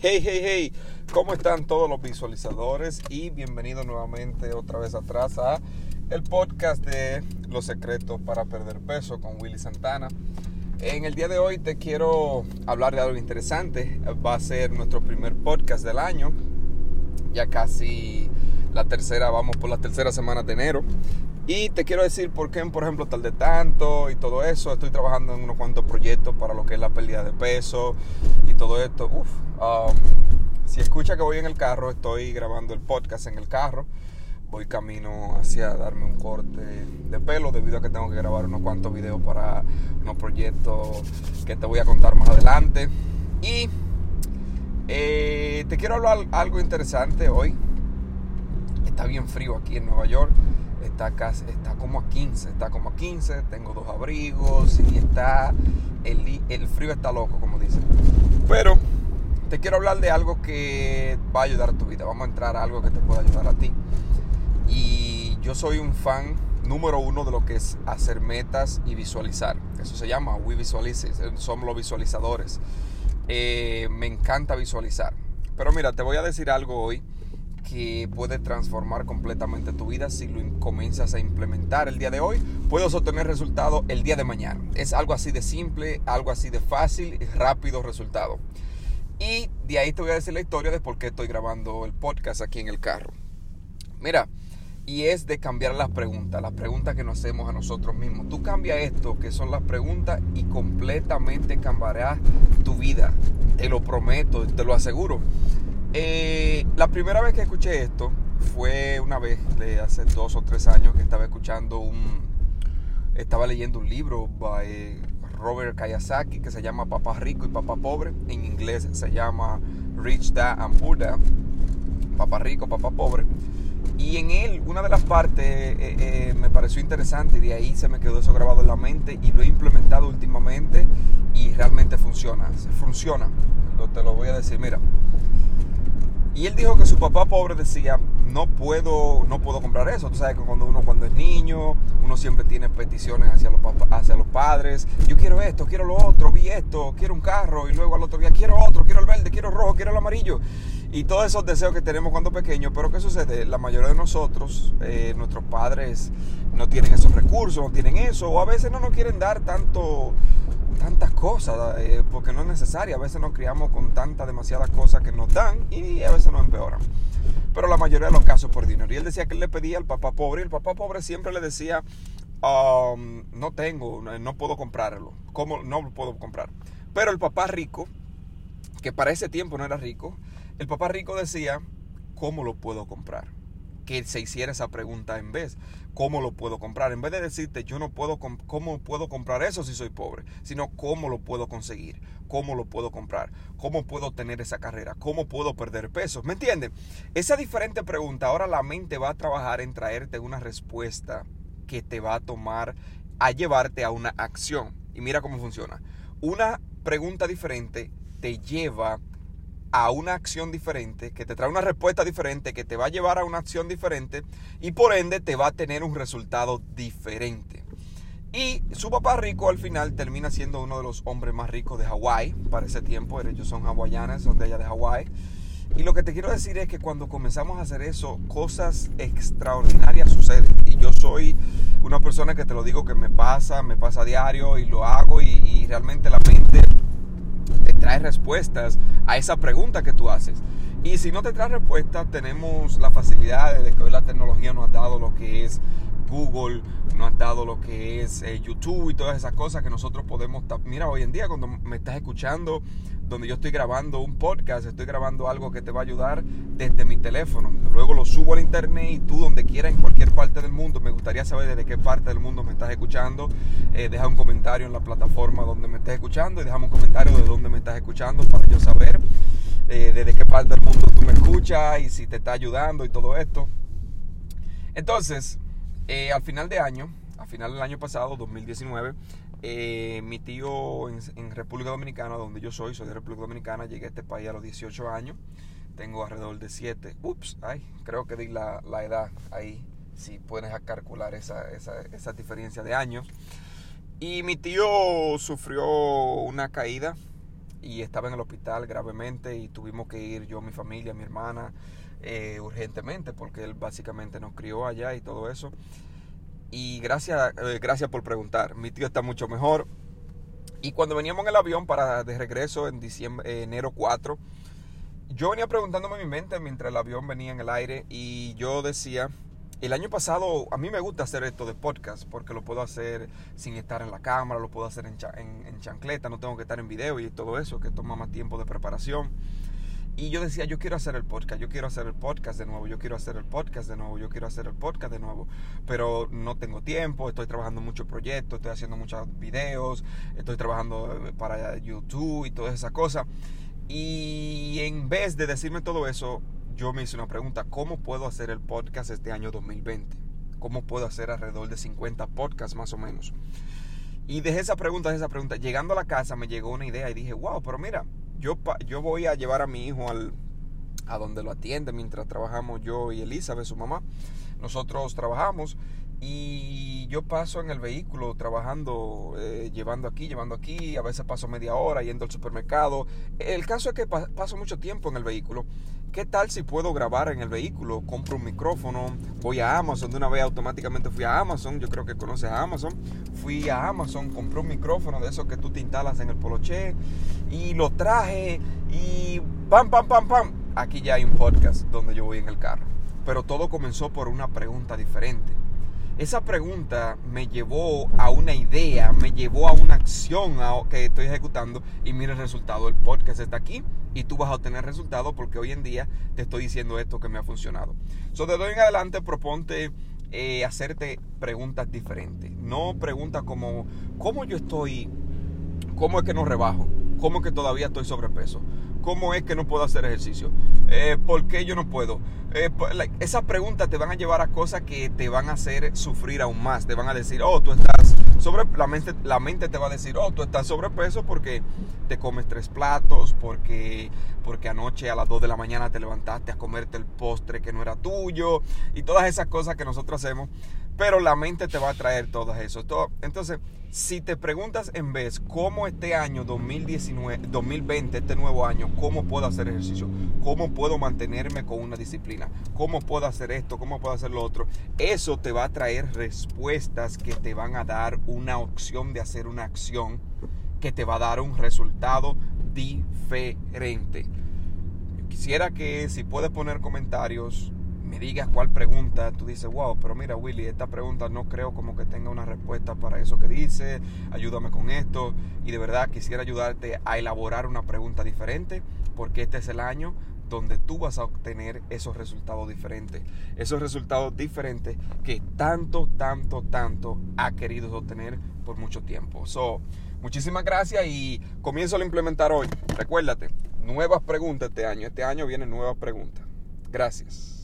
Hey, hey, hey, ¿cómo están todos los visualizadores? Y bienvenidos nuevamente otra vez atrás a el podcast de Los Secretos para Perder Peso con Willy Santana. En el día de hoy te quiero hablar de algo interesante. Va a ser nuestro primer podcast del año. Ya casi la tercera, vamos por la tercera semana de enero. Y te quiero decir por qué, por ejemplo, tal de tanto y todo eso. Estoy trabajando en unos cuantos proyectos para lo que es la pérdida de peso y todo esto. Uf, um, si escucha que voy en el carro, estoy grabando el podcast en el carro. Voy camino hacia darme un corte de pelo debido a que tengo que grabar unos cuantos videos para unos proyectos que te voy a contar más adelante. Y eh, te quiero hablar algo interesante hoy. Está bien frío aquí en Nueva York está está como a 15, está como a 15, tengo dos abrigos y está, el, el frío está loco, como dicen. Pero te quiero hablar de algo que va a ayudar a tu vida, vamos a entrar a algo que te pueda ayudar a ti. Y yo soy un fan número uno de lo que es hacer metas y visualizar. Eso se llama We Visualize, somos los visualizadores. Eh, me encanta visualizar. Pero mira, te voy a decir algo hoy que puede transformar completamente tu vida si lo comienzas a implementar el día de hoy. Puedes obtener resultado el día de mañana. Es algo así de simple, algo así de fácil y rápido resultado. Y de ahí te voy a decir la historia de por qué estoy grabando el podcast aquí en el carro. Mira, y es de cambiar las preguntas, las preguntas que nos hacemos a nosotros mismos. Tú cambia esto, que son las preguntas, y completamente cambiarás tu vida. Te lo prometo, te lo aseguro. Eh, la primera vez que escuché esto fue una vez hace dos o tres años que estaba escuchando un. Estaba leyendo un libro by Robert Kiyosaki que se llama Papá Rico y Papá Pobre. En inglés se llama Rich Dad and Poor Dad. Papá Rico, Papá Pobre. Y en él, una de las partes eh, eh, me pareció interesante y de ahí se me quedó eso grabado en la mente y lo he implementado últimamente y realmente funciona. Funciona. te lo voy a decir. Mira, y él dijo que su papá pobre decía, no puedo, no puedo comprar eso. Tú sabes que cuando uno cuando es niño, uno siempre tiene peticiones hacia los, hacia los padres. Yo quiero esto, quiero lo otro, vi esto, quiero un carro. Y luego al otro día, quiero otro, quiero el verde, quiero el rojo, quiero el amarillo. Y todos esos deseos que tenemos cuando pequeños. Pero ¿qué sucede? La mayoría de nosotros, eh, nuestros padres no tienen esos recursos, no tienen eso. O a veces no nos quieren dar tanto tantas cosas, eh, porque no es necesario. A veces nos criamos con tantas, demasiadas cosas que nos dan y a veces nos empeoran. Pero la mayoría de los casos por dinero. Y él decía que él le pedía al papá pobre y el papá pobre siempre le decía, um, no tengo, no puedo comprarlo. ¿Cómo no puedo comprar? Pero el papá rico, que para ese tiempo no era rico, el papá rico decía, ¿cómo lo puedo comprar? Que se hiciera esa pregunta en vez, ¿cómo lo puedo comprar? En vez de decirte, yo no puedo, ¿cómo puedo comprar eso si soy pobre? Sino, ¿cómo lo puedo conseguir? ¿Cómo lo puedo comprar? ¿Cómo puedo tener esa carrera? ¿Cómo puedo perder peso? ¿Me entienden? Esa diferente pregunta, ahora la mente va a trabajar en traerte una respuesta que te va a tomar a llevarte a una acción. Y mira cómo funciona. Una pregunta diferente te lleva a una acción diferente, que te trae una respuesta diferente, que te va a llevar a una acción diferente y por ende te va a tener un resultado diferente. Y su papá rico al final termina siendo uno de los hombres más ricos de Hawái para ese tiempo. Ellos son hawaianas, son de allá de Hawái. Y lo que te quiero decir es que cuando comenzamos a hacer eso, cosas extraordinarias suceden. Y yo soy una persona que te lo digo que me pasa, me pasa a diario y lo hago y, y realmente la mente te trae respuestas a esa pregunta que tú haces. Y si no te trae respuesta, tenemos la facilidad de que hoy la tecnología nos ha dado lo que es Google, nos ha dado lo que es eh, YouTube y todas esas cosas que nosotros podemos... Mira, hoy en día cuando me estás escuchando, donde yo estoy grabando un podcast, estoy grabando algo que te va a ayudar desde mi teléfono. Luego lo subo al internet y tú donde quiera, en cualquier parte del mundo, me gustaría saber desde qué parte del mundo me estás escuchando. Eh, deja un comentario en la plataforma donde me estés escuchando y déjame un comentario de dónde me estás escuchando para yo saber eh, desde qué parte del mundo tú me escuchas y si te está ayudando y todo esto. Entonces, eh, al final de año, al final del año pasado, 2019, eh, mi tío en, República Dominicana, donde yo soy, soy de República Dominicana, llegué a este país a los 18 años, tengo alrededor de 7, ups, ay, creo que di la, edad ahí, si puedes calcular esa, esa, esa diferencia de años. Y mi tío sufrió una caída y estaba en el hospital gravemente y tuvimos que ir yo, mi familia, mi hermana, eh, urgentemente porque él básicamente nos crió allá y todo eso. Y gracias, eh, gracias por preguntar. Mi tío está mucho mejor. Y cuando veníamos en el avión para de regreso en diciembre, enero 4, yo venía preguntándome en mi mente mientras el avión venía en el aire y yo decía, el año pasado a mí me gusta hacer esto de podcast porque lo puedo hacer sin estar en la cámara, lo puedo hacer en, en, chancleta, no tengo que estar en video y todo eso que toma más tiempo de preparación. Y yo decía, yo quiero hacer el podcast, yo quiero hacer el podcast de nuevo, yo quiero hacer el podcast de nuevo, yo quiero hacer el podcast de nuevo. Pero no tengo tiempo, estoy trabajando muchos proyectos, estoy haciendo muchos videos, estoy trabajando eh, para YouTube y todas esas cosas. Y en vez de decirme todo eso, yo me hice una pregunta, ¿cómo puedo hacer el podcast este año 2020? ¿Cómo puedo hacer alrededor de 50 podcasts más o menos? Y dejé esa pregunta, dejé esa pregunta. Llegando a la casa me llegó una idea y dije, wow, pero mira, yo, yo voy a llevar a mi hijo al, a donde lo atiende mientras trabajamos yo y Elizabeth, su mamá. Nosotros trabajamos y yo paso en el vehículo trabajando, eh, llevando aquí, llevando aquí, a veces paso media hora yendo al supermercado. El caso es que paso mucho tiempo en el vehículo. ¿Qué tal si puedo grabar en el vehículo? Compro un micrófono, voy a Amazon, de una vez automáticamente fui a Amazon, yo creo que conoces a Amazon. Fui a Amazon, compré un micrófono de esos que tú te instalas en el poloché y lo traje y pam, pam, pam, pam. Aquí ya hay un podcast donde yo voy en el carro. Pero todo comenzó por una pregunta diferente esa pregunta me llevó a una idea, me llevó a una acción que estoy ejecutando y mira el resultado. El podcast está aquí y tú vas a obtener resultado porque hoy en día te estoy diciendo esto que me ha funcionado. So, de hoy en adelante proponte eh, hacerte preguntas diferentes. No preguntas como, ¿cómo yo estoy? ¿Cómo es que no rebajo? ¿Cómo es que todavía estoy sobrepeso? ¿Cómo es que no puedo hacer ejercicio? Eh, ¿Por qué yo no puedo? Eh, esas preguntas te van a llevar a cosas que te van a hacer sufrir aún más. Te van a decir, oh, tú estás sobre... La mente, la mente te va a decir, oh, tú estás sobrepeso porque te comes tres platos, porque, porque anoche a las 2 de la mañana te levantaste a comerte el postre que no era tuyo y todas esas cosas que nosotros hacemos pero la mente te va a traer todo eso. Entonces, si te preguntas en vez cómo este año 2019, 2020, este nuevo año, cómo puedo hacer ejercicio, cómo puedo mantenerme con una disciplina, cómo puedo hacer esto, cómo puedo hacer lo otro, eso te va a traer respuestas que te van a dar una opción de hacer una acción que te va a dar un resultado diferente. Quisiera que si puedes poner comentarios, me digas cuál pregunta, tú dices, wow, pero mira Willy, esta pregunta no creo como que tenga una respuesta para eso que dice, ayúdame con esto. Y de verdad quisiera ayudarte a elaborar una pregunta diferente, porque este es el año donde tú vas a obtener esos resultados diferentes. Esos resultados diferentes que tanto, tanto, tanto ha querido obtener por mucho tiempo. So, muchísimas gracias y comienzo a implementar hoy. Recuérdate, nuevas preguntas este año. Este año vienen nuevas preguntas. Gracias.